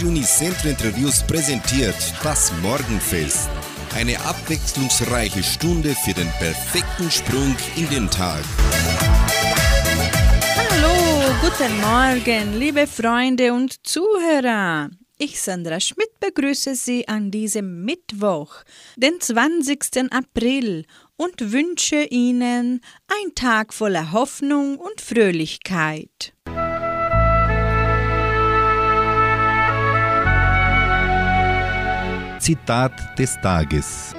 Radio Unicentro Interviews präsentiert das Morgenfest. Eine abwechslungsreiche Stunde für den perfekten Sprung in den Tag. Hallo, guten Morgen, liebe Freunde und Zuhörer. Ich, Sandra Schmidt, begrüße Sie an diesem Mittwoch, den 20. April und wünsche Ihnen ein Tag voller Hoffnung und Fröhlichkeit. Zitat des Tages.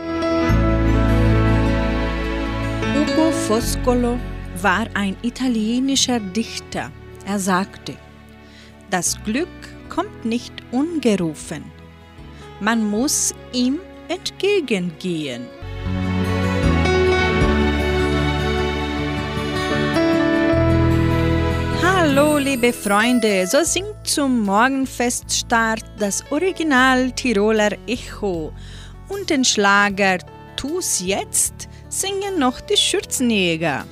Ugo Foscolo war ein italienischer Dichter. Er sagte, das Glück kommt nicht ungerufen. Man muss ihm entgegengehen. Hallo, liebe Freunde, so singt zum Morgenfeststart das Original Tiroler Echo und den Schlager Tu's jetzt singen noch die Schürzenjäger.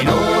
Küsst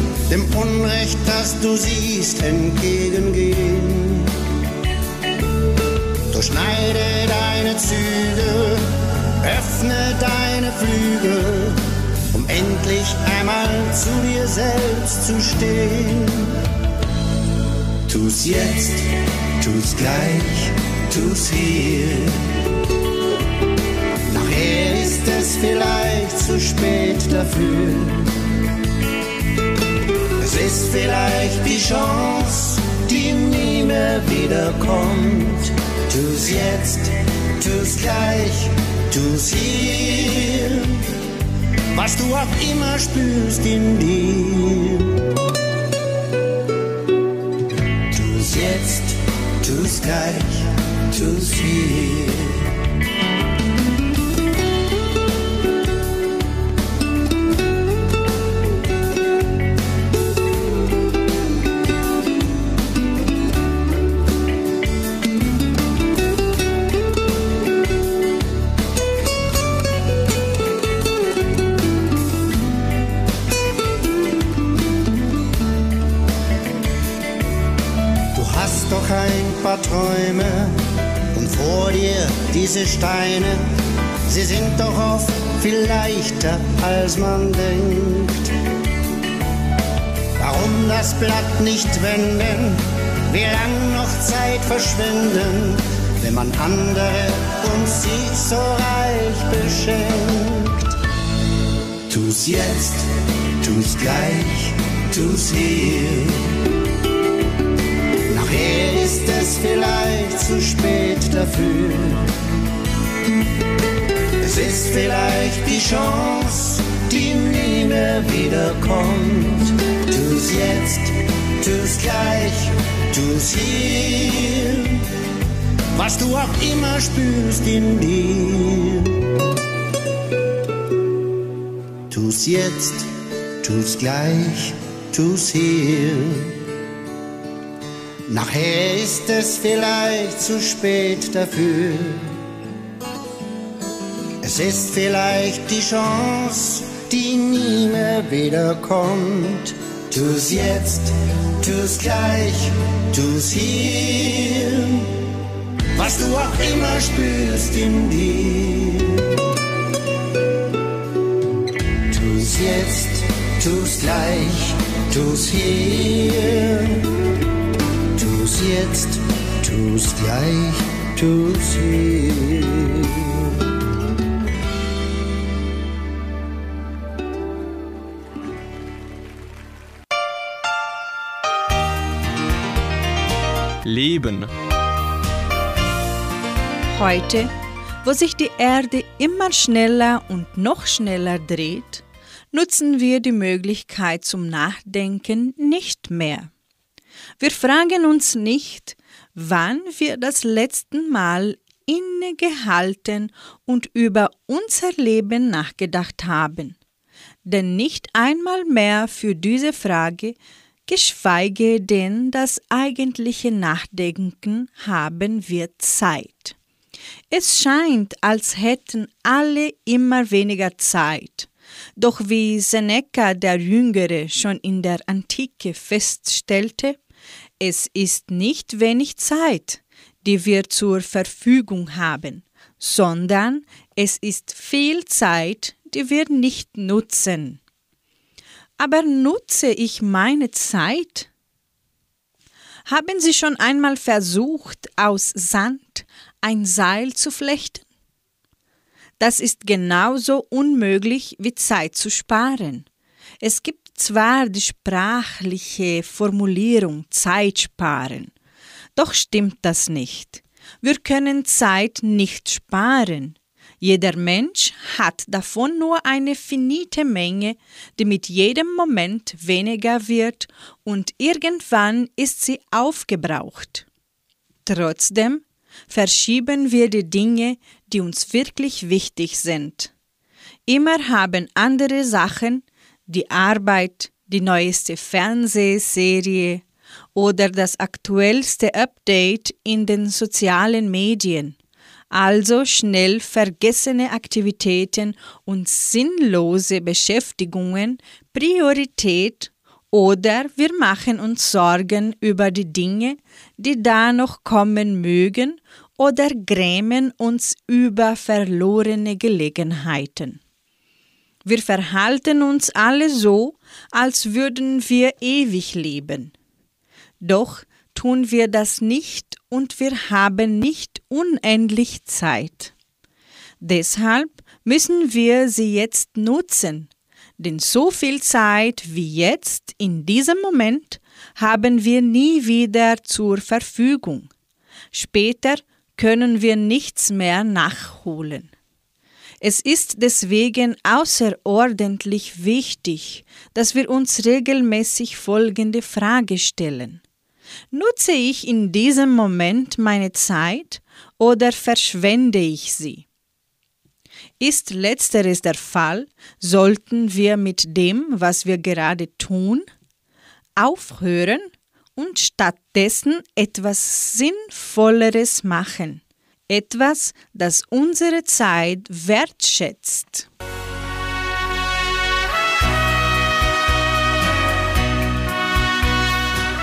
dem Unrecht, das du siehst, entgegengehen. Durchschneide deine Züge, öffne deine Flügel um endlich einmal zu dir selbst zu stehen. Tu's jetzt, tu's gleich, tu's hier. Nachher ist es vielleicht zu spät dafür. Ist vielleicht die Chance, die die nie mehr wiederkommt. Tu's jetzt, tu's gleich, tu's hier, was du auch immer spürst in dir. Tu's jetzt, tu's gleich, tu's hier. Paar Träume und vor dir diese Steine, sie sind doch oft viel leichter, als man denkt. Warum das Blatt nicht wenden, wie lang noch Zeit verschwenden, wenn man andere und sich so reich beschenkt. Tu's jetzt, tu's gleich, tu's hier es vielleicht zu spät dafür. Es ist vielleicht die Chance, die nie mehr wiederkommt. Tu's jetzt, tu's gleich, tu's hier. Was du auch immer spürst in dir. Tu's jetzt, tu's gleich, tu's hier. Nachher ist es vielleicht zu spät dafür. Es ist vielleicht die Chance, die nie mehr wiederkommt. Tu's jetzt, tu's gleich, tu's hier. Was du auch immer spürst in dir. Tu's jetzt, tu's gleich, tu's hier jetzt, tu's gleich, tu's hier. Leben. Heute, wo sich die Erde immer schneller und noch schneller dreht, nutzen wir die Möglichkeit zum Nachdenken nicht mehr. Wir fragen uns nicht, wann wir das letzte Mal innegehalten und über unser Leben nachgedacht haben. Denn nicht einmal mehr für diese Frage, geschweige denn das eigentliche Nachdenken haben wir Zeit. Es scheint, als hätten alle immer weniger Zeit. Doch wie Seneca der Jüngere schon in der Antike feststellte, es ist nicht wenig Zeit, die wir zur Verfügung haben, sondern es ist viel Zeit, die wir nicht nutzen. Aber nutze ich meine Zeit? Haben Sie schon einmal versucht, aus Sand ein Seil zu flechten? Das ist genauso unmöglich wie Zeit zu sparen. Es gibt zwar die sprachliche Formulierung Zeit sparen, doch stimmt das nicht. Wir können Zeit nicht sparen. Jeder Mensch hat davon nur eine finite Menge, die mit jedem Moment weniger wird und irgendwann ist sie aufgebraucht. Trotzdem verschieben wir die Dinge, die uns wirklich wichtig sind. Immer haben andere Sachen die Arbeit, die neueste Fernsehserie oder das aktuellste Update in den sozialen Medien. Also schnell vergessene Aktivitäten und sinnlose Beschäftigungen Priorität oder wir machen uns Sorgen über die Dinge, die da noch kommen mögen oder grämen uns über verlorene Gelegenheiten. Wir verhalten uns alle so, als würden wir ewig leben. Doch tun wir das nicht und wir haben nicht unendlich Zeit. Deshalb müssen wir sie jetzt nutzen, denn so viel Zeit wie jetzt in diesem Moment haben wir nie wieder zur Verfügung. Später können wir nichts mehr nachholen. Es ist deswegen außerordentlich wichtig, dass wir uns regelmäßig folgende Frage stellen. Nutze ich in diesem Moment meine Zeit oder verschwende ich sie? Ist letzteres der Fall, sollten wir mit dem, was wir gerade tun, aufhören und stattdessen etwas Sinnvolleres machen, etwas, das unsere Zeit wertschätzt.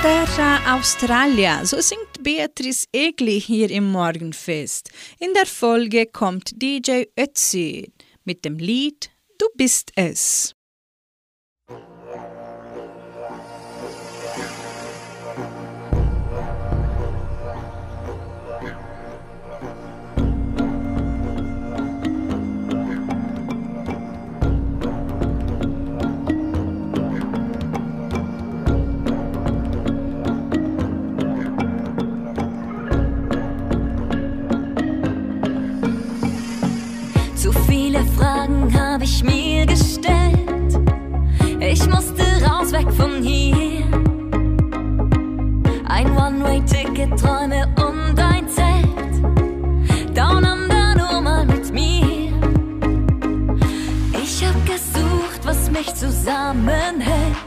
Terra Australia, so singt Beatrice Egli hier im Morgenfest. In der Folge kommt DJ Ötzi mit dem Lied Du bist es. Hab ich mir gestellt. Ich musste raus, weg von hier. Ein One-Way-Ticket, Träume und ein Zelt. Down under nur mal mit mir. Ich hab gesucht, was mich zusammenhält.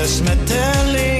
Der Schmetterling in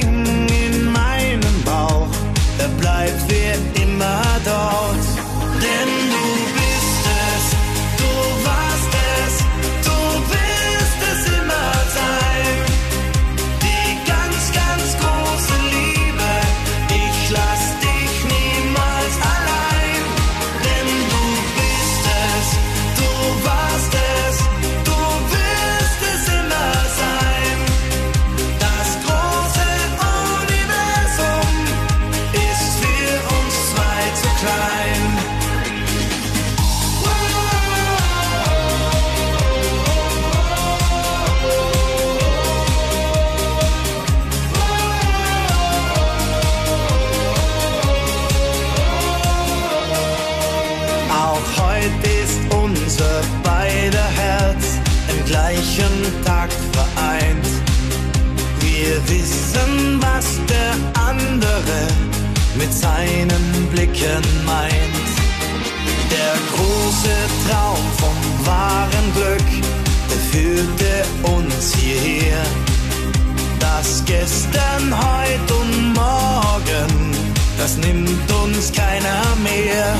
Gestern, heute und morgen, das nimmt uns keiner mehr.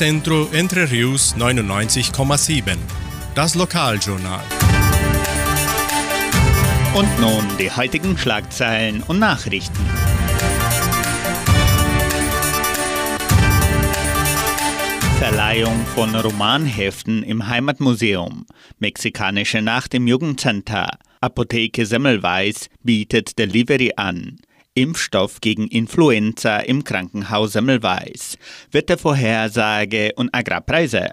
Unicentro Entre Rius 99,7. Das Lokaljournal. Und nun die heutigen Schlagzeilen und Nachrichten. Verleihung von Romanheften im Heimatmuseum. Mexikanische Nacht im Jugendcenter. Apotheke Semmelweis bietet Delivery an. Impfstoff gegen Influenza im Krankenhaus Semmelweis. Wettervorhersage und Agrarpreise.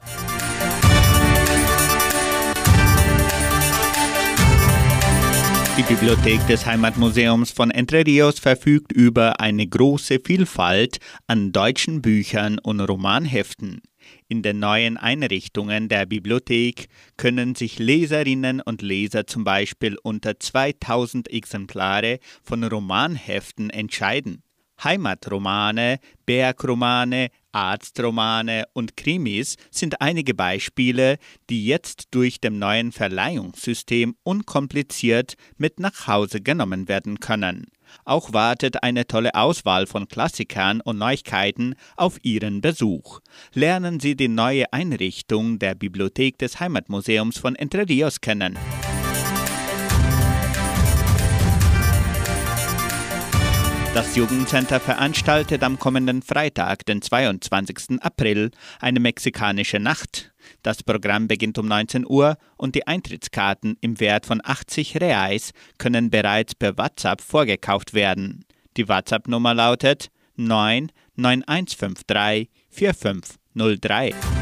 Die Bibliothek des Heimatmuseums von Entre Rios verfügt über eine große Vielfalt an deutschen Büchern und Romanheften. In den neuen Einrichtungen der Bibliothek können sich Leserinnen und Leser zum Beispiel unter 2000 Exemplare von Romanheften entscheiden. Heimatromane, Bergromane, Arztromane und Krimis sind einige Beispiele, die jetzt durch dem neuen Verleihungssystem unkompliziert mit nach Hause genommen werden können. Auch wartet eine tolle Auswahl von Klassikern und Neuigkeiten auf Ihren Besuch. Lernen Sie die neue Einrichtung der Bibliothek des Heimatmuseums von Entre Rios kennen. Das Jugendcenter veranstaltet am kommenden Freitag, den 22. April, eine mexikanische Nacht. Das Programm beginnt um 19 Uhr und die Eintrittskarten im Wert von 80 Reais können bereits per WhatsApp vorgekauft werden. Die WhatsApp-Nummer lautet 99153 4503.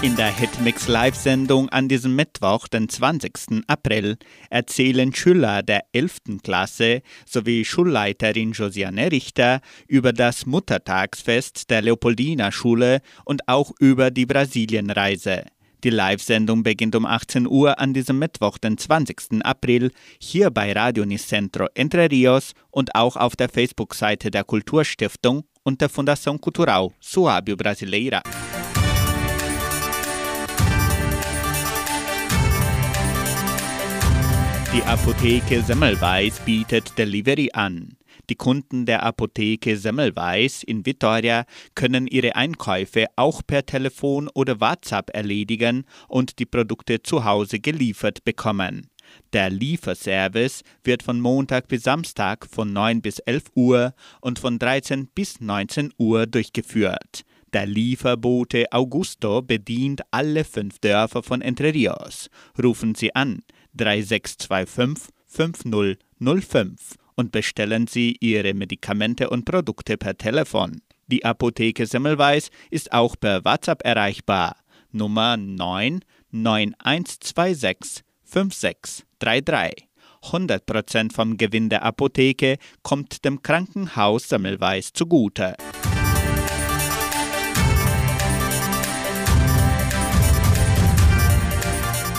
In der Hitmix Live-Sendung an diesem Mittwoch, den 20. April, erzählen Schüler der 11. Klasse sowie Schulleiterin Josiane Richter über das Muttertagsfest der Leopoldina Schule und auch über die Brasilienreise. Die Live-Sendung beginnt um 18 Uhr an diesem Mittwoch, den 20. April, hier bei Radio Nicentro Entre Rios und auch auf der Facebook-Seite der Kulturstiftung und der Fundação Cultural Suábio Brasileira. Die Apotheke Semmelweis bietet Delivery an. Die Kunden der Apotheke Semmelweis in Vitoria können ihre Einkäufe auch per Telefon oder WhatsApp erledigen und die Produkte zu Hause geliefert bekommen. Der Lieferservice wird von Montag bis Samstag von 9 bis 11 Uhr und von 13 bis 19 Uhr durchgeführt. Der Lieferbote Augusto bedient alle fünf Dörfer von Entre Rios. Rufen Sie an 3625 5005 und bestellen Sie Ihre Medikamente und Produkte per Telefon. Die Apotheke Semmelweis ist auch per WhatsApp erreichbar. Nummer 9 9126 5633. 100% vom Gewinn der Apotheke kommt dem Krankenhaus Semmelweis zugute.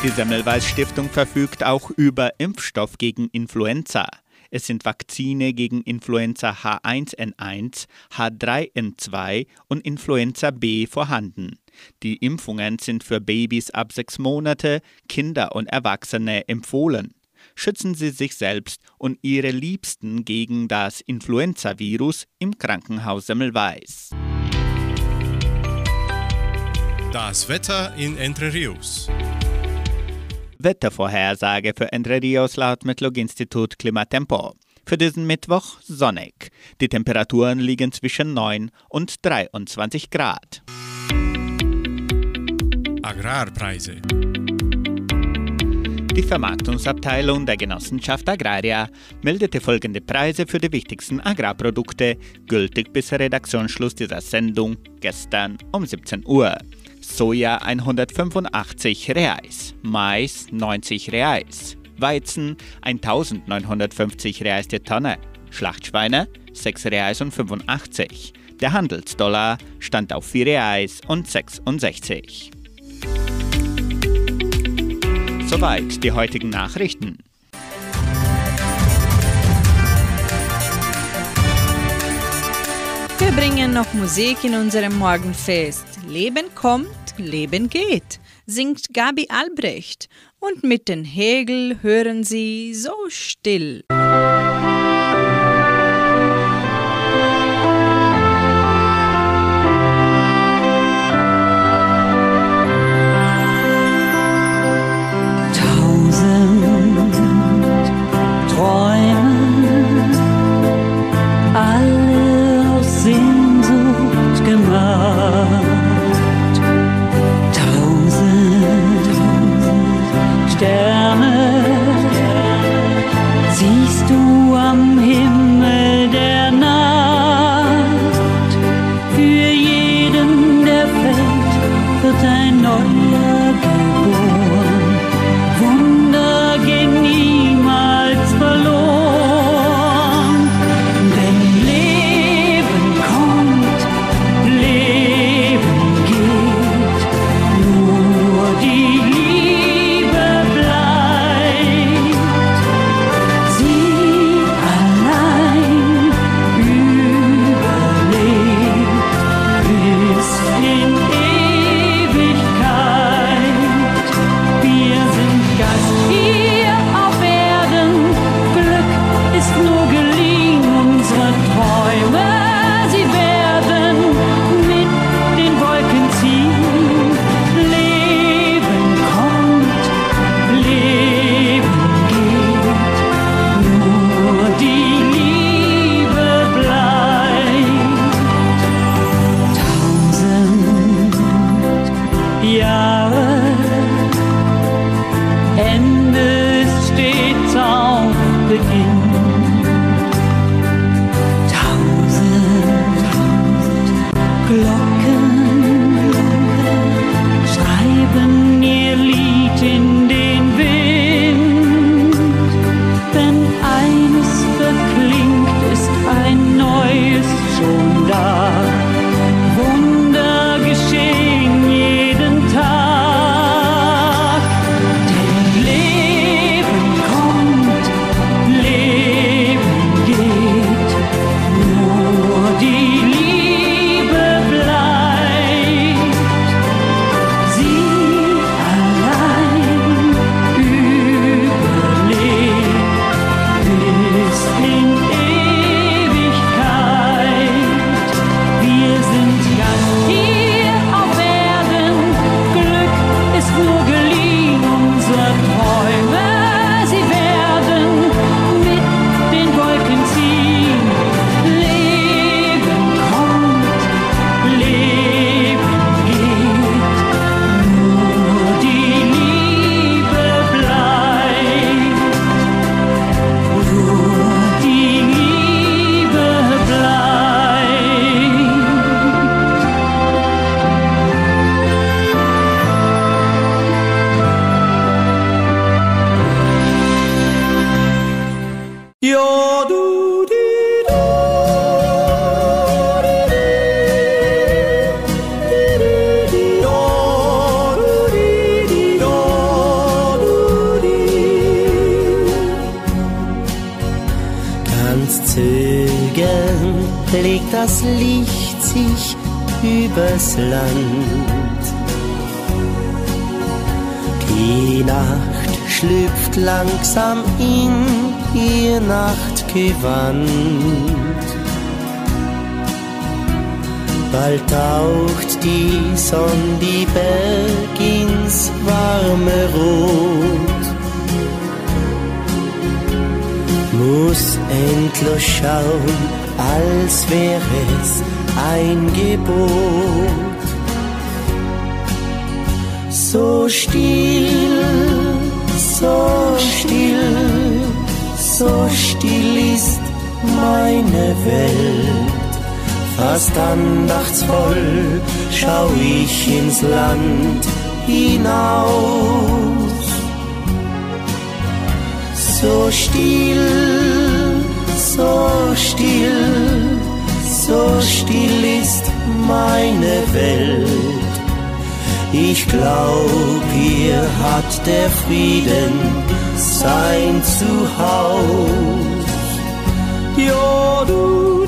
Die Semmelweis Stiftung verfügt auch über Impfstoff gegen Influenza. Es sind Vakzine gegen Influenza H1N1, H3N2 und Influenza B vorhanden. Die Impfungen sind für Babys ab sechs Monate, Kinder und Erwachsene empfohlen. Schützen Sie sich selbst und Ihre Liebsten gegen das Influenza-Virus im Krankenhaus Semmelweis. Das Wetter in Entre Rios. Wettervorhersage für Entre Rios laut Metlog-Institut Klimatempo. Für diesen Mittwoch sonnig. Die Temperaturen liegen zwischen 9 und 23 Grad. Agrarpreise. Die Vermarktungsabteilung der Genossenschaft Agraria meldete folgende Preise für die wichtigsten Agrarprodukte, gültig bis Redaktionsschluss dieser Sendung gestern um 17 Uhr. Soja 185 Reais, Mais 90 Reais, Weizen 1950 Reais die Tonne, Schlachtschweine 6 Reais und 85. Der Handelsdollar stand auf 4 Reais und 66. Soweit die heutigen Nachrichten. Wir bringen noch Musik in unserem Morgenfest. Leben kommt, Leben geht, singt Gabi Albrecht. Und mit den Hegel hören Sie so still. Auf Die Nacht schlüpft langsam in ihr Nachtgewand. Bald taucht die Sonne die Berg ins warme Rot. Muss endlich schauen, als wäre es ein Gebot. So still, so still, so still ist meine Welt. Fast andachtsvoll schau ich ins Land hinaus. So still, so still, so still ist meine Welt. Ich glaub, hier hat der Frieden sein Zuhaus. Ja, du,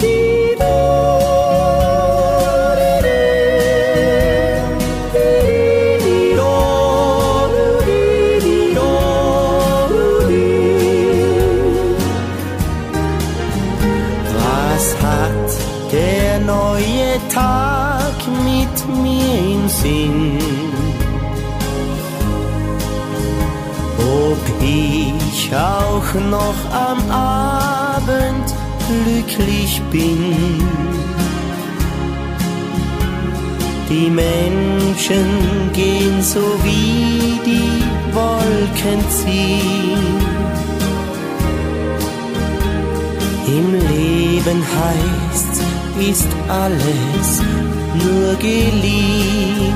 noch am Abend glücklich bin? Die Menschen gehen so wie die Wolken ziehen. Im Leben heißt, ist alles nur geliehen.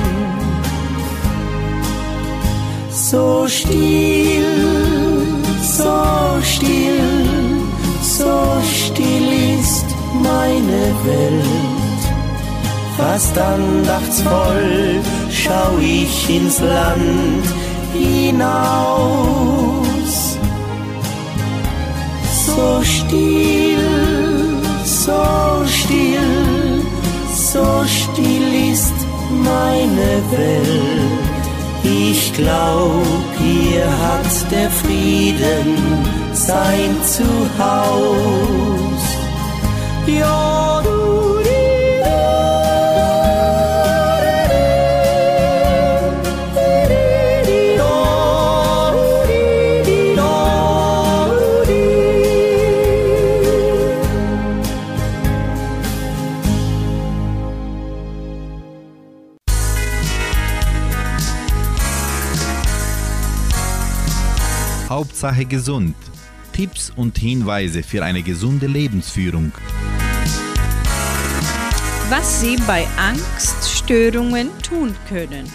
So still, so still, so still ist meine Welt. Fast andachtsvoll schau ich ins Land hinaus. So still, so still, so still ist meine Welt. Ich glaub, hier hat der Frieden sein Zuhaus. Ja, Hauptsache gesund. Tipps und Hinweise für eine gesunde Lebensführung. Was Sie bei Angststörungen tun können.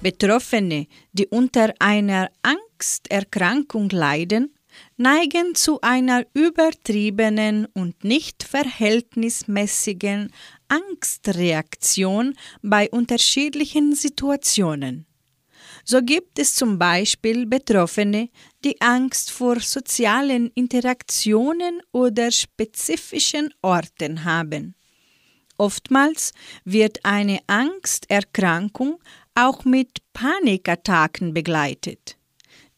Betroffene, die unter einer Angsterkrankung leiden, neigen zu einer übertriebenen und nicht verhältnismäßigen Angstreaktion bei unterschiedlichen Situationen. So gibt es zum Beispiel Betroffene, die Angst vor sozialen Interaktionen oder spezifischen Orten haben. Oftmals wird eine Angsterkrankung auch mit Panikattacken begleitet.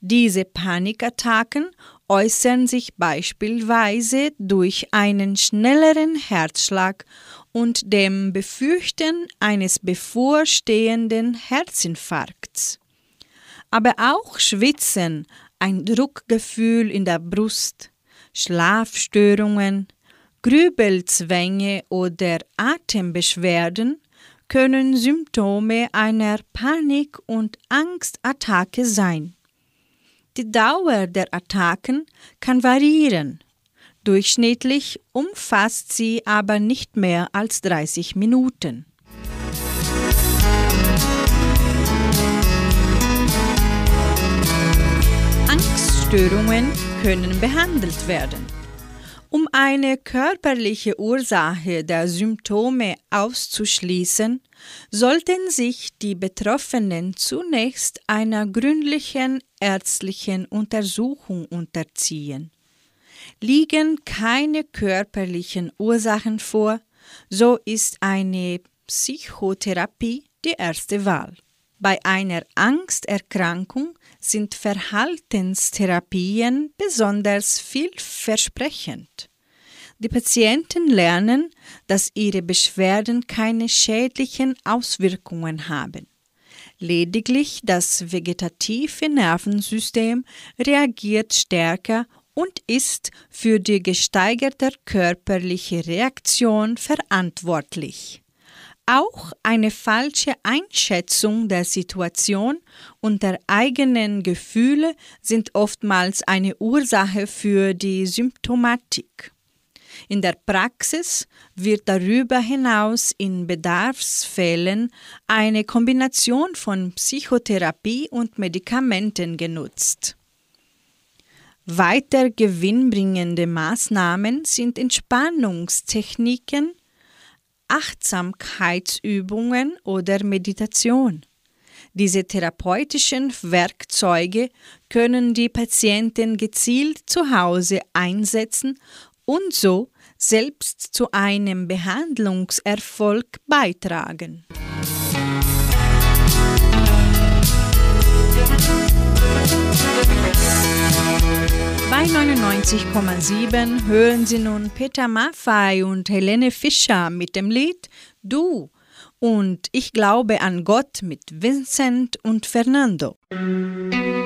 Diese Panikattacken äußern sich beispielsweise durch einen schnelleren Herzschlag und dem Befürchten eines bevorstehenden Herzinfarkts. Aber auch Schwitzen, ein Druckgefühl in der Brust, Schlafstörungen, Grübelzwänge oder Atembeschwerden können Symptome einer Panik- und Angstattacke sein. Die Dauer der Attacken kann variieren. Durchschnittlich umfasst sie aber nicht mehr als 30 Minuten. Angststörungen können behandelt werden. eine körperliche Ursache der Symptome auszuschließen, sollten sich die Betroffenen zunächst einer gründlichen ärztlichen Untersuchung unterziehen. Liegen keine körperlichen Ursachen vor, so ist eine Psychotherapie die erste Wahl. Bei einer Angsterkrankung sind Verhaltenstherapien besonders vielversprechend. Die Patienten lernen, dass ihre Beschwerden keine schädlichen Auswirkungen haben. Lediglich das vegetative Nervensystem reagiert stärker und ist für die gesteigerte körperliche Reaktion verantwortlich. Auch eine falsche Einschätzung der Situation und der eigenen Gefühle sind oftmals eine Ursache für die Symptomatik. In der Praxis wird darüber hinaus in Bedarfsfällen eine Kombination von Psychotherapie und Medikamenten genutzt. Weiter gewinnbringende Maßnahmen sind Entspannungstechniken, Achtsamkeitsübungen oder Meditation. Diese therapeutischen Werkzeuge können die Patienten gezielt zu Hause einsetzen und so selbst zu einem Behandlungserfolg beitragen. Bei 99,7 hören Sie nun Peter Maffay und Helene Fischer mit dem Lied Du und Ich glaube an Gott mit Vincent und Fernando. In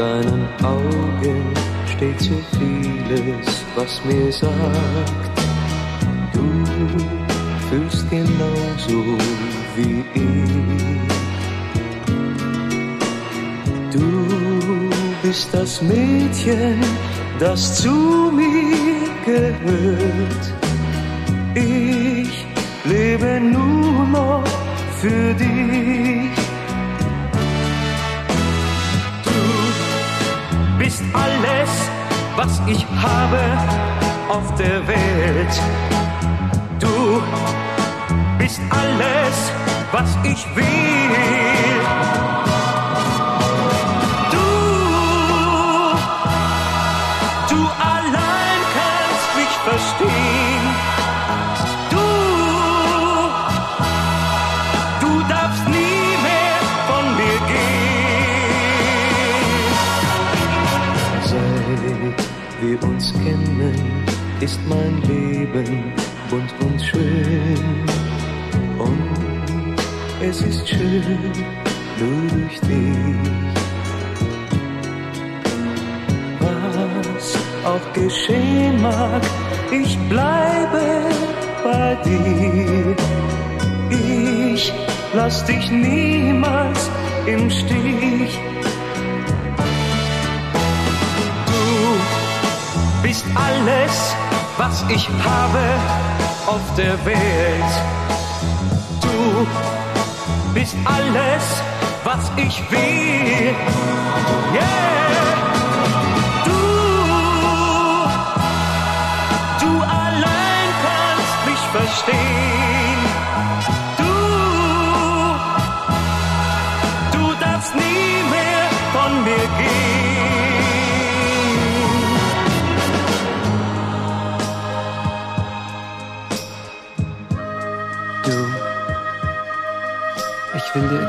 deinen Augen steht so vieles, was mir sagt, du fühlst genauso wie ich. Du bist das Mädchen, das zu mir gehört. Ich lebe nur noch für dich. Ich habe auf der Welt. Du bist alles, was ich will. Uns kennen, ist mein Leben bunt und schön. Und es ist schön, nur durch dich. Was auch geschehen mag, ich bleibe bei dir. Ich lass dich niemals im Stich. Alles, was ich habe auf der Welt. Du bist alles, was ich will. Yeah. Du, du allein kannst mich verstehen.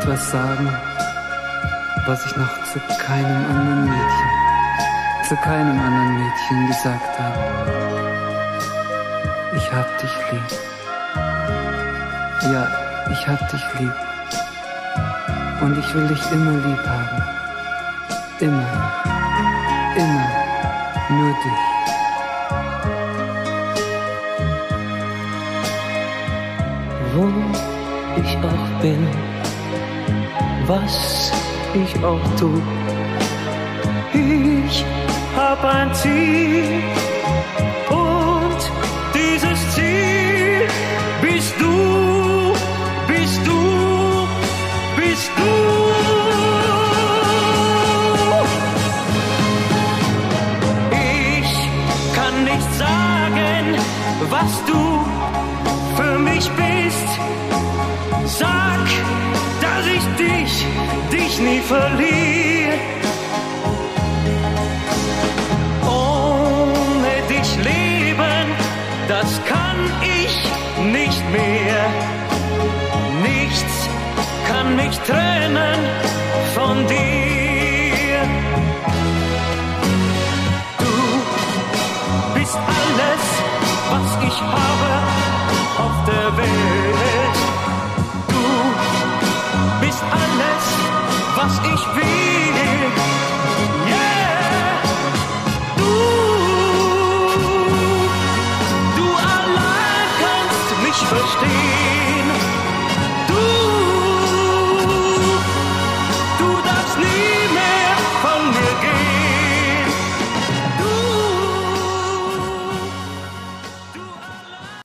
Etwas sagen, was ich noch zu keinem anderen Mädchen, zu keinem anderen Mädchen gesagt habe. Ich hab dich lieb. Ja, ich hab dich lieb. Und ich will dich immer lieb haben. Immer, immer, nur dich. Wo ich auch bin, was ich auch tu, ich hab ein Ziel und dieses Ziel bist du, dich nie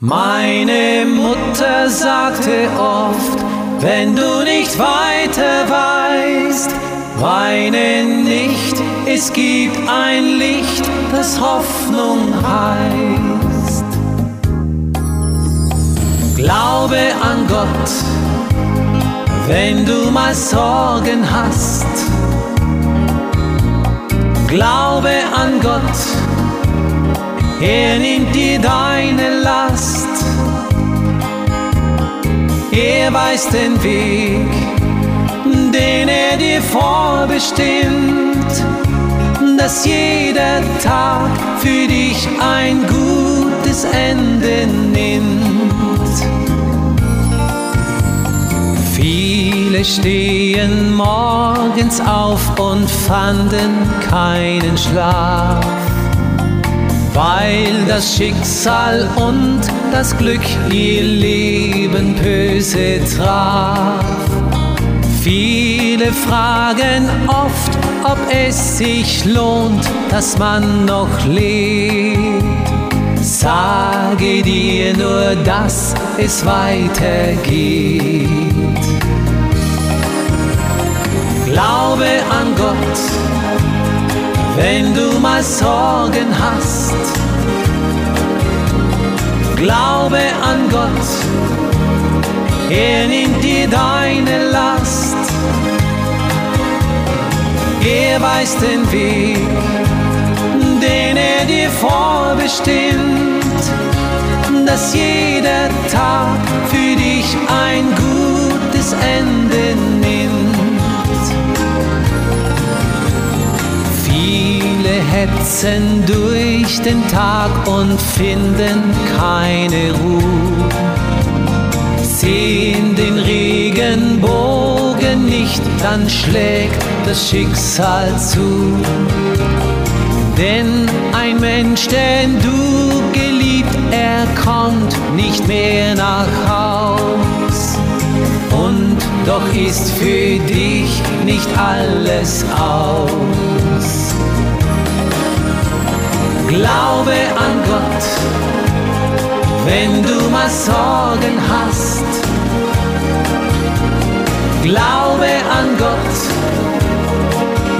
Meine Mutter sagte oft, wenn du nicht weiter weißt, weine nicht, es gibt ein Licht, das Hoffnung heißt. Glaube an Gott, wenn du mal Sorgen hast. Glaube an Gott, er nimmt dir deine Last. Er weiß den Weg, den er dir vorbestimmt, dass jeder Tag für dich ein gutes Ende nimmt. Viele stehen morgens auf und fanden keinen Schlaf weil das Schicksal und das Glück ihr Leben böse traf. Viele fragen oft, ob es sich lohnt, dass man noch lebt. Sage dir nur, dass es weitergeht. Glaube an Gott, wenn du mal Sorgen hast. Glaube an Gott, er nimmt dir deine Last. Er weiß den Weg, den er dir vorbestimmt, dass jeder Tag für dich ein gutes Ende nimmt. Hetzen durch den Tag und finden keine Ruhe. Sehen den Regenbogen nicht, dann schlägt das Schicksal zu. Denn ein Mensch, den du geliebt, er kommt nicht mehr nach Haus. Und doch ist für dich nicht alles aus. Glaube an Gott, wenn du mal Sorgen hast. Glaube an Gott,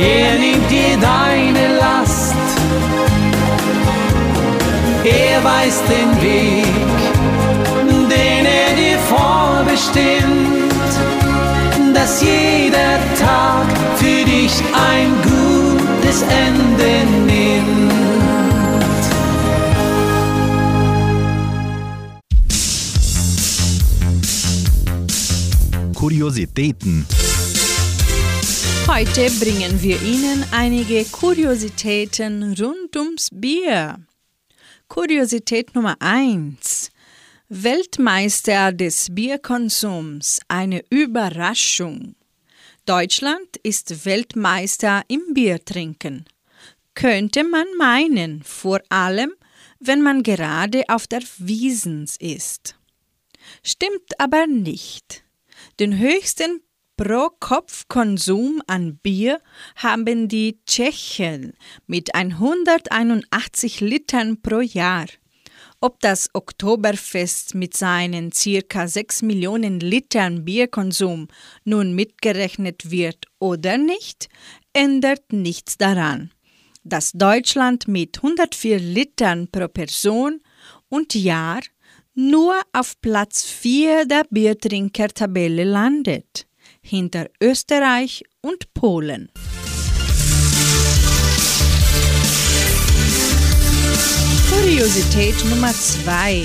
er nimmt dir deine Last. Er weiß den Weg, den er dir vorbestimmt, dass jeder Tag für dich ein gutes Ende nimmt. Kuriositäten. Heute bringen wir Ihnen einige Kuriositäten rund ums Bier. Kuriosität Nummer 1. Weltmeister des Bierkonsums, eine Überraschung. Deutschland ist Weltmeister im Biertrinken. Könnte man meinen, vor allem, wenn man gerade auf der Wiesens ist. Stimmt aber nicht. Den höchsten Pro-Kopf-Konsum an Bier haben die Tschechen mit 181 Litern pro Jahr. Ob das Oktoberfest mit seinen circa 6 Millionen Litern Bierkonsum nun mitgerechnet wird oder nicht, ändert nichts daran, dass Deutschland mit 104 Litern pro Person und Jahr nur auf Platz 4 der Biertrinkertabelle landet, hinter Österreich und Polen. Kuriosität Nummer 2.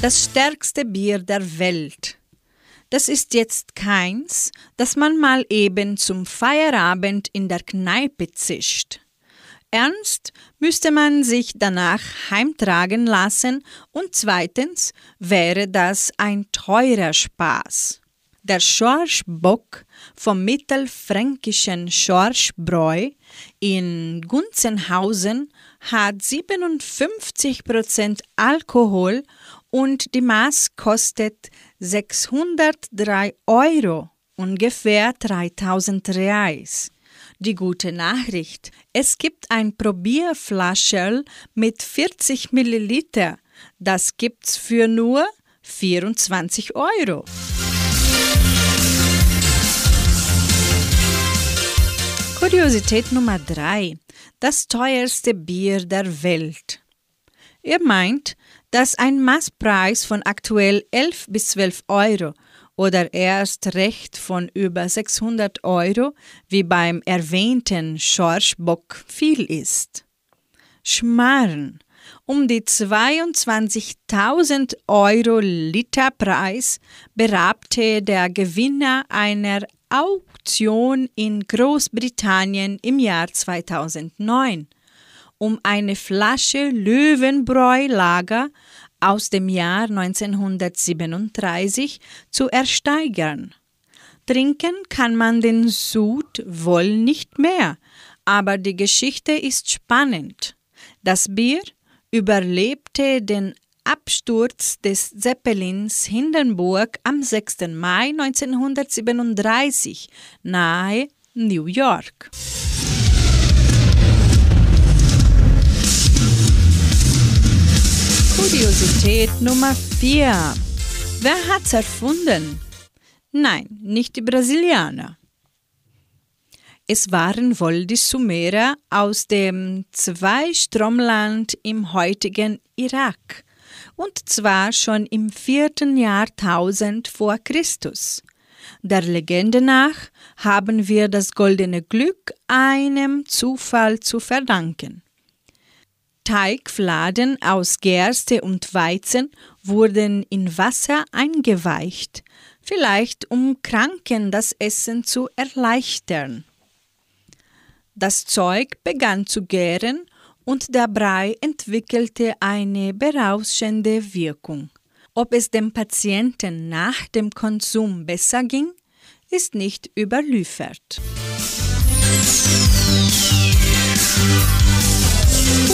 Das stärkste Bier der Welt. Das ist jetzt keins, das man mal eben zum Feierabend in der Kneipe zischt. Ernst müsste man sich danach heimtragen lassen und zweitens wäre das ein teurer Spaß. Der Schorschbock vom mittelfränkischen Schorschbräu in Gunzenhausen hat 57% Alkohol und die Maß kostet 603 Euro, ungefähr 3000 Reais. Die gute Nachricht, es gibt ein Probierflascherl mit 40 Milliliter. Das gibt's für nur 24 Euro. Kuriosität Nummer 3. Das teuerste Bier der Welt. Ihr meint, dass ein Maßpreis von aktuell 11 bis 12 Euro oder erst recht von über 600 Euro wie beim erwähnten Schorschbock viel ist. Schmarrn. Um die 22.000 Euro Literpreis berabte der Gewinner einer Auktion in Großbritannien im Jahr 2009 um eine Flasche Löwenbräu-Lager aus dem Jahr 1937 zu ersteigern. Trinken kann man den Sud wohl nicht mehr, aber die Geschichte ist spannend. Das Bier überlebte den Absturz des Zeppelins Hindenburg am 6. Mai 1937 nahe New York. Kuriosität Nummer 4. Wer hat's erfunden? Nein, nicht die Brasilianer. Es waren wohl die Sumerer aus dem Zweistromland im heutigen Irak, und zwar schon im vierten Jahrtausend vor Christus. Der Legende nach haben wir das goldene Glück einem Zufall zu verdanken. Teigfladen aus Gerste und Weizen wurden in Wasser eingeweicht, vielleicht um Kranken das Essen zu erleichtern. Das Zeug begann zu gären und der Brei entwickelte eine berauschende Wirkung. Ob es dem Patienten nach dem Konsum besser ging, ist nicht überliefert.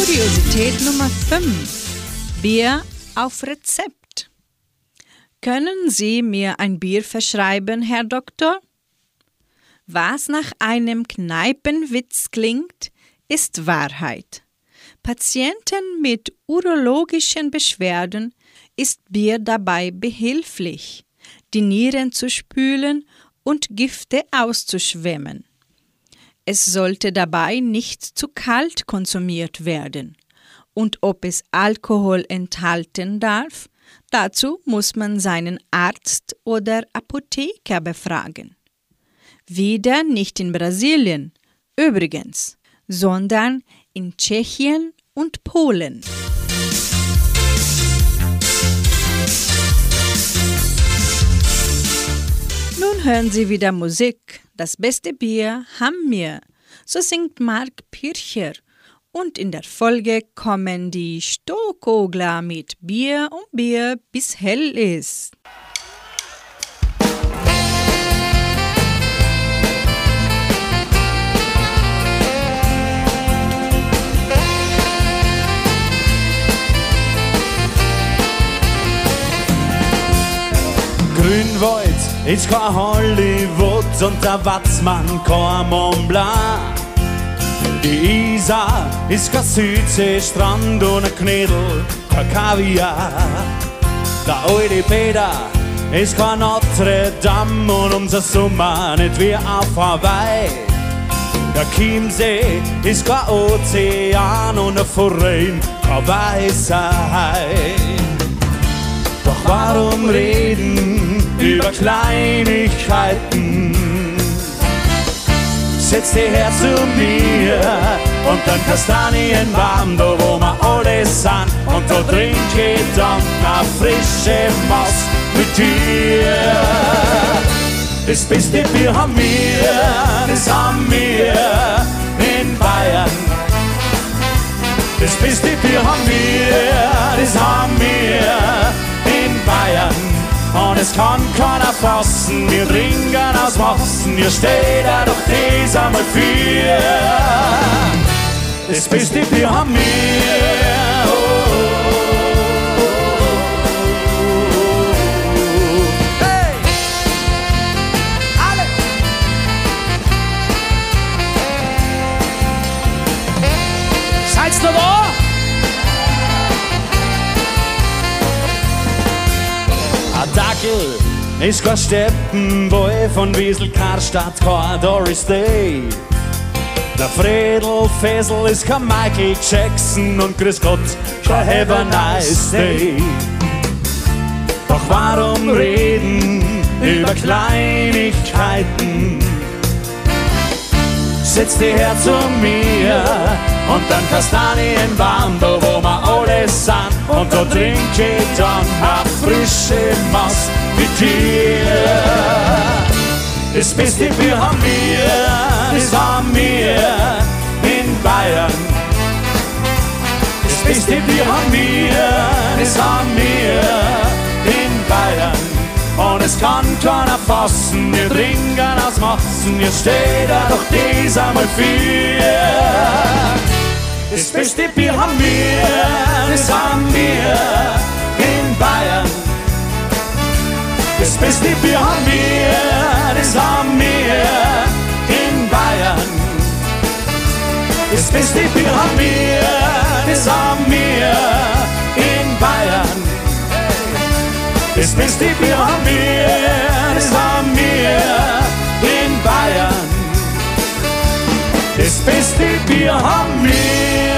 Kuriosität Nummer 5. Bier auf Rezept. Können Sie mir ein Bier verschreiben, Herr Doktor? Was nach einem Kneipenwitz klingt, ist Wahrheit. Patienten mit urologischen Beschwerden ist Bier dabei behilflich, die Nieren zu spülen und Gifte auszuschwemmen. Es sollte dabei nicht zu kalt konsumiert werden. Und ob es Alkohol enthalten darf, dazu muss man seinen Arzt oder Apotheker befragen. Wieder nicht in Brasilien, übrigens, sondern in Tschechien und Polen. Hören Sie wieder Musik. Das beste Bier haben wir. So singt Mark Pircher. Und in der Folge kommen die Stokogler mit Bier und Bier bis hell ist. Grünwald ist kein Hollywood und der Watzmann kein Mont Blanc. Die Isar ist kein Südseestrand und ein Knädel, kein Kaviar. Der alte Peter ist kein Notre Dame und unser Sommer nicht wie auf Hawaii. Der Chiemsee ist kein Ozean und der Forellen kein weißer Hai. Doch warum reden über Kleinigkeiten? Setz dich her zu mir und dann Kastanien warm, da wo wir alle sind. Und da trink ich dann eine frische Maus mit dir. Das beste Bier haben wir, das haben wir in Bayern. Das beste Bier haben wir, das haben wir. Und es kann keiner fassen, wir trinken aus Massen, ihr steht da doch das einmal für. Das beste Bier haben ist kein Steppenboy von Wiesel, Karstadt, kein Doris Day. Der Fredel Fesel ist kein Michael Jackson und grüß Gott, kein Have a nice day. Doch warum reden über Kleinigkeiten? Setz dich her zu mir und dann Kastanien warm, da wo wir alle sind. Und da trink ich dann eine frische Maus mit dir. Das beste Bier haben wir, das haben wir in Bayern. Das beste Bier haben wir, das haben wir in Bayern. Und es kann keiner fassen, wir trinken aus Massen, wir steht da doch dies einmal für. Das beste Bier haben wir, das haben wir in Bayern. Das beste Bier haben wir, das haben wir in Bayern. Das beste Bier haben wir, das haben wir in Bayern. Das beste Bier haben wir, das haben wir in Bayern. Das beste Bier haben wir.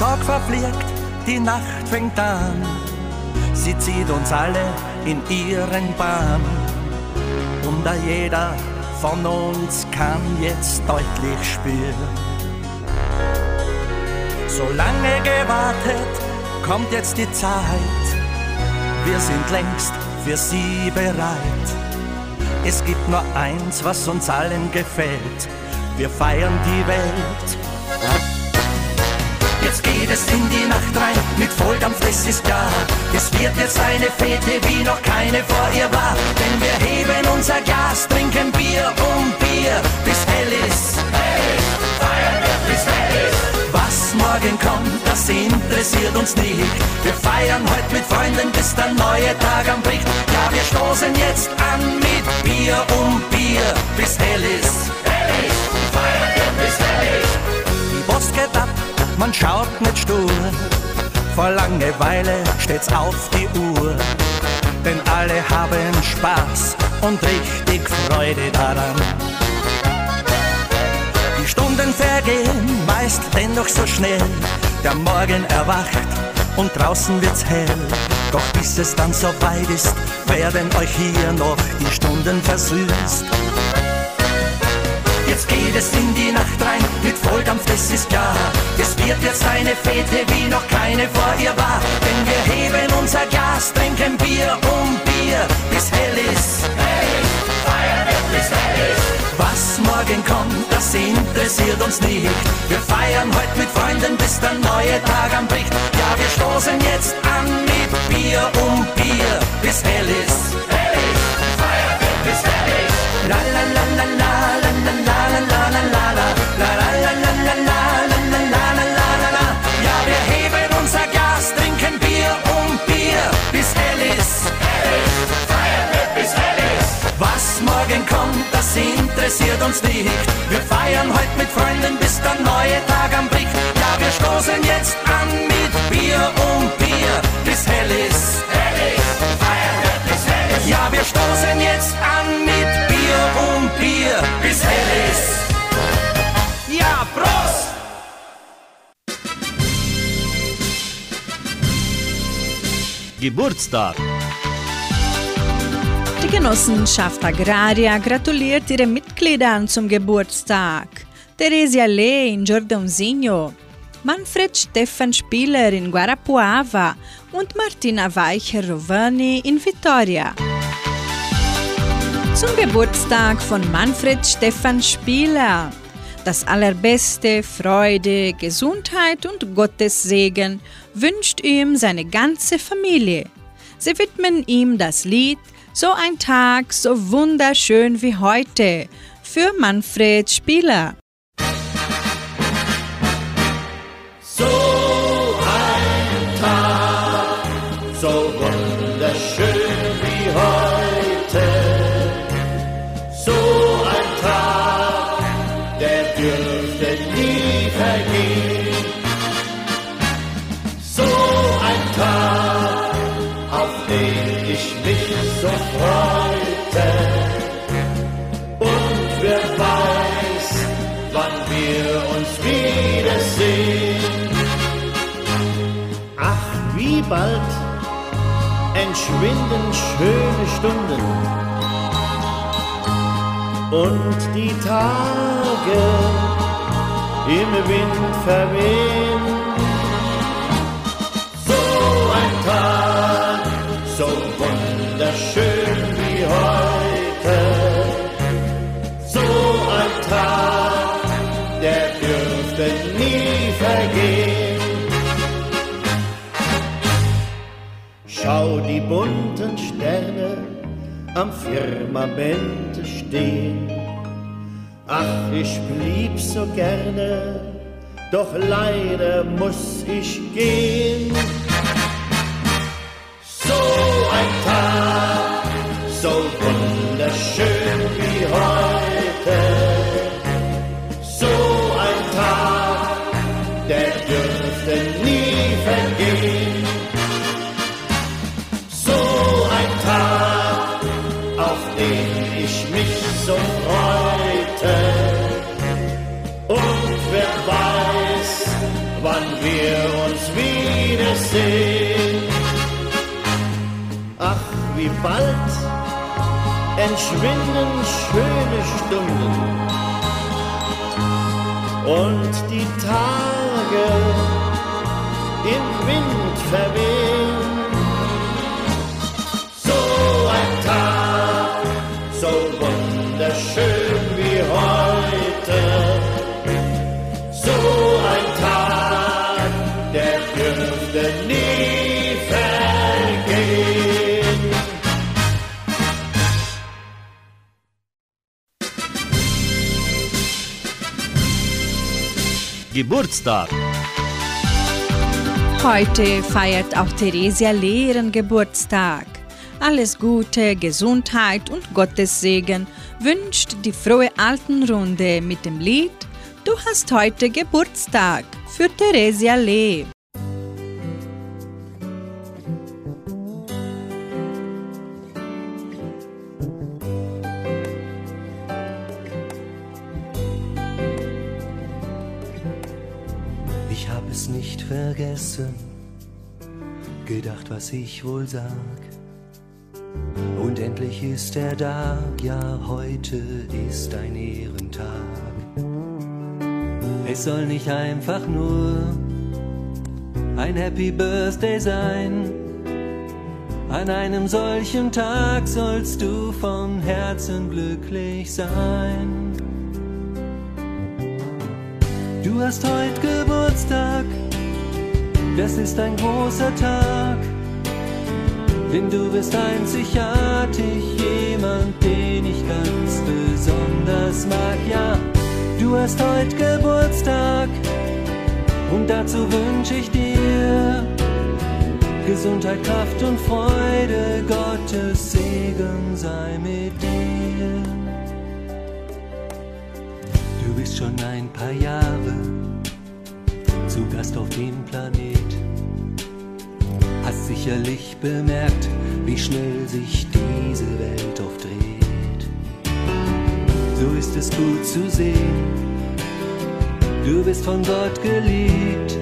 Tag verfliegt, die Nacht fängt an. Sie zieht uns alle in ihren Bahn. Und da jeder von uns kann jetzt deutlich spüren. So lange gewartet, kommt jetzt die Zeit. Wir sind längst für sie bereit. Es gibt nur eins, was uns allen gefällt. Wir feiern die Welt. Jetzt geht es in die Nacht rein mit Volldampf, das ist klar. Es wird jetzt eine Fete, wie noch keine vor ihr war. Denn wir heben unser Glas, trinken Bier um Bier, bis hell ist. Feiern wir bis hell ist. Was morgen kommt, das interessiert uns nicht. Wir feiern heute mit Freunden, bis der neue Tag anbricht. Ja, wir stoßen jetzt an mit Bier um Bier, bis hell ist. Feiern wir bis hell ist. Die Post geht ab, man schaut nicht stur. Vor Langeweile steht's auf die Uhr. Denn alle haben Spaß und richtig Freude daran. Die Stunden vergehen meist dennoch so schnell. Der Morgen erwacht und draußen wird's hell. Doch bis es dann so weit ist, werden euch hier noch die Stunden versüßt. Jetzt geht es in die Nacht rein mit Volldampf, das ist klar. Es wird jetzt eine Fete, wie noch keine vor ihr war. Denn wir heben unser Glas, trinken Bier um Bier, bis hell ist. Feiern wir bis hell ist. Was morgen kommt, das interessiert uns nicht. Wir feiern heute mit Freunden, bis der neue Tag anbricht. Ja, wir stoßen jetzt an mit Bier um Bier, bis hell ist. Hell ist. Feiern wir bis hell ist. La la la la la la la la la la la uns nicht. Wir feiern heute mit Freunden, bis der neue Tag anbricht. Ja, wir stoßen jetzt an mit Bier um Bier, bis hell ist. Hell ist. Feiern wir bis hell ist. Ja, wir stoßen jetzt an mit Bier um Bier, bis hell ist. Ja, Prost! Geburtstag. Die Genossenschaft Agraria gratuliert ihre Mitgliedern zum Geburtstag. Theresia Lee in Jordãozinho, Manfred Stefan Spieler in Guarapuava und Martina Weicher-Rovani in Vitoria. Zum Geburtstag von Manfred Stefan Spieler. Das allerbeste, Freude, Gesundheit und Gottes Segen wünscht ihm seine ganze Familie. Sie widmen ihm das Lied So ein Tag, so wunderschön wie heute für Manfred Spieler. Entschwinden schöne Stunden und die Tage im Wind verwehen. Am Firmament stehen. Ach, ich blieb so gerne, doch leider muss ich gehen. Wiedersehen. Ach, wie bald entschwinden schöne Stunden und die Tage im Wind verwehen. Geburtstag. Heute feiert auch Theresia Lee ihren Geburtstag. Alles Gute, Gesundheit und Gottes Segen wünscht die frohe Altenrunde mit dem Lied Du hast heute Geburtstag für Theresia Lee. Vergessen, gedacht, was ich wohl sag. Und endlich ist er da, ja, heute ist ein Ehrentag. Es soll nicht einfach nur ein Happy Birthday sein. An einem solchen Tag sollst du von Herzen glücklich sein. Du hast heute Geburtstag, das ist ein großer Tag, denn du bist einzigartig, jemand, den ich ganz besonders mag. Ja, du hast heute Geburtstag und dazu wünsche ich dir Gesundheit, Kraft und Freude, Gottes Segen sei mit dir. Du bist schon ein paar Jahre zu Gast auf dem Planet. Hast sicherlich bemerkt, wie schnell sich diese Welt oft dreht. So ist es gut zu sehen, du bist von Gott geliebt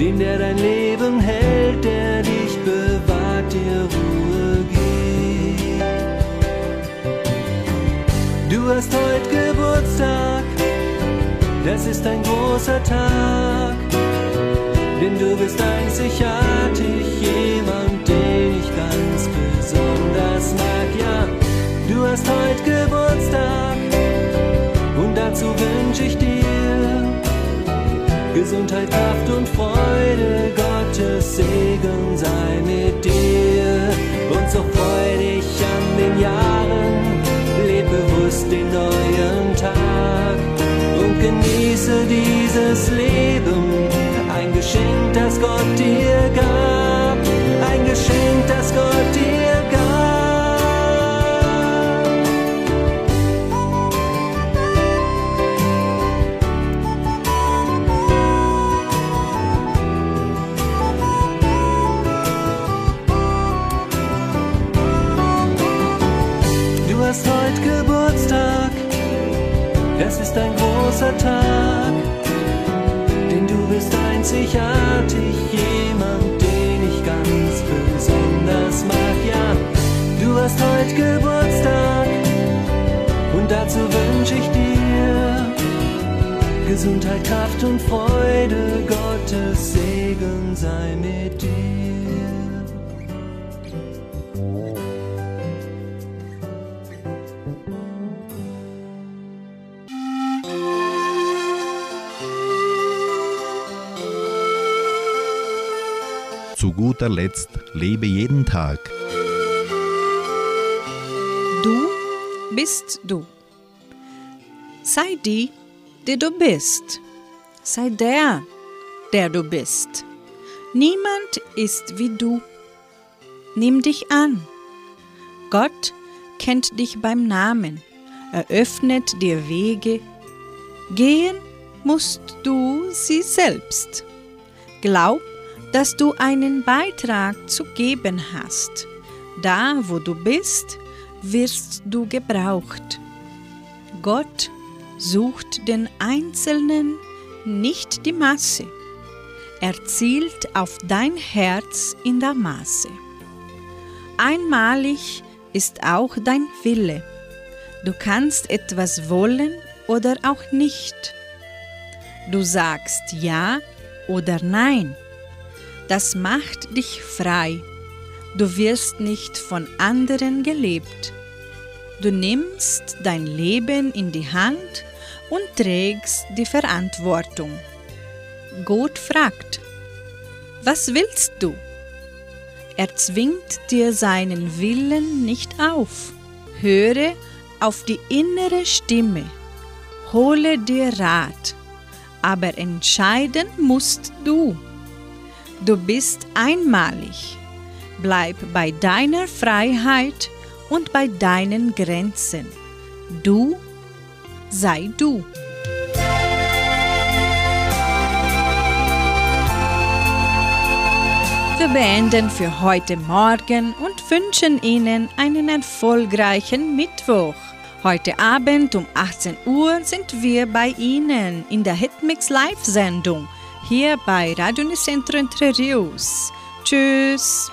dem der dein Leben hält, der dich bewahrt, dir Ruhe gibt. Du hast heute Geburtstag, das ist ein großer Tag, denn du bist einzigartig, jemand, den ich ganz besonders mag. Ja, du hast heute Geburtstag und dazu wünsche ich dir Gesundheit, Kraft und Freude, Gottes Segen sei mit dir. Und so freu dich an den Jahren, leb bewusst den neuen Tag und genieße dieses Leben. Das Gott dir gab, ein Geschenk, das Gott dir gab. Du hast heute Geburtstag, es ist ein großer Tag, einzigartig, jemand, den ich ganz besonders mag. Ja, du hast heute Geburtstag und dazu wünsche ich dir Gesundheit, Kraft und Freude, Gottes Segen sei mit dir. Zu guter Letzt lebe jeden Tag. Du bist du. Sei die, die du bist. Sei der, der du bist. Niemand ist wie du. Nimm dich an. Gott kennt dich beim Namen, eröffnet dir Wege. Gehen musst du sie selbst. Glaub, dass du einen Beitrag zu geben hast. Da, wo du bist, wirst du gebraucht. Gott sucht den Einzelnen, nicht die Masse. Er zielt auf dein Herz in der Masse. Einmalig ist auch dein Wille. Du kannst etwas wollen oder auch nicht. Du sagst Ja oder Nein. Das macht dich frei. Du wirst nicht von anderen gelebt. Du nimmst dein Leben in die Hand und trägst die Verantwortung. Gott fragt, was willst du? Er zwingt dir seinen Willen nicht auf. Höre auf die innere Stimme. Hole dir Rat. Aber entscheiden musst du. Du bist einmalig. Bleib bei deiner Freiheit und bei deinen Grenzen. Du sei du. Wir beenden für heute Morgen und wünschen Ihnen einen erfolgreichen Mittwoch. Heute Abend um 18 Uhr sind wir bei Ihnen in der Hitmix Live-Sendung hier bei Radio Nicentro Entre Rios. Tschüss!